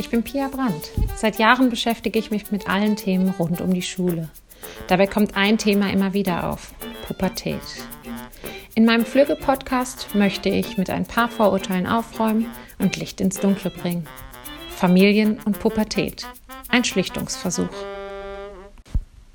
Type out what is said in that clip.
Ich bin Pia Brandt. Seit Jahren beschäftige ich mich mit allen Themen rund um die Schule. Dabei kommt ein Thema immer wieder auf: Pubertät. In meinem Flügge-Podcast möchte ich mit ein paar Vorurteilen aufräumen und Licht ins Dunkle bringen. Familien und Pubertät. Ein Schlichtungsversuch.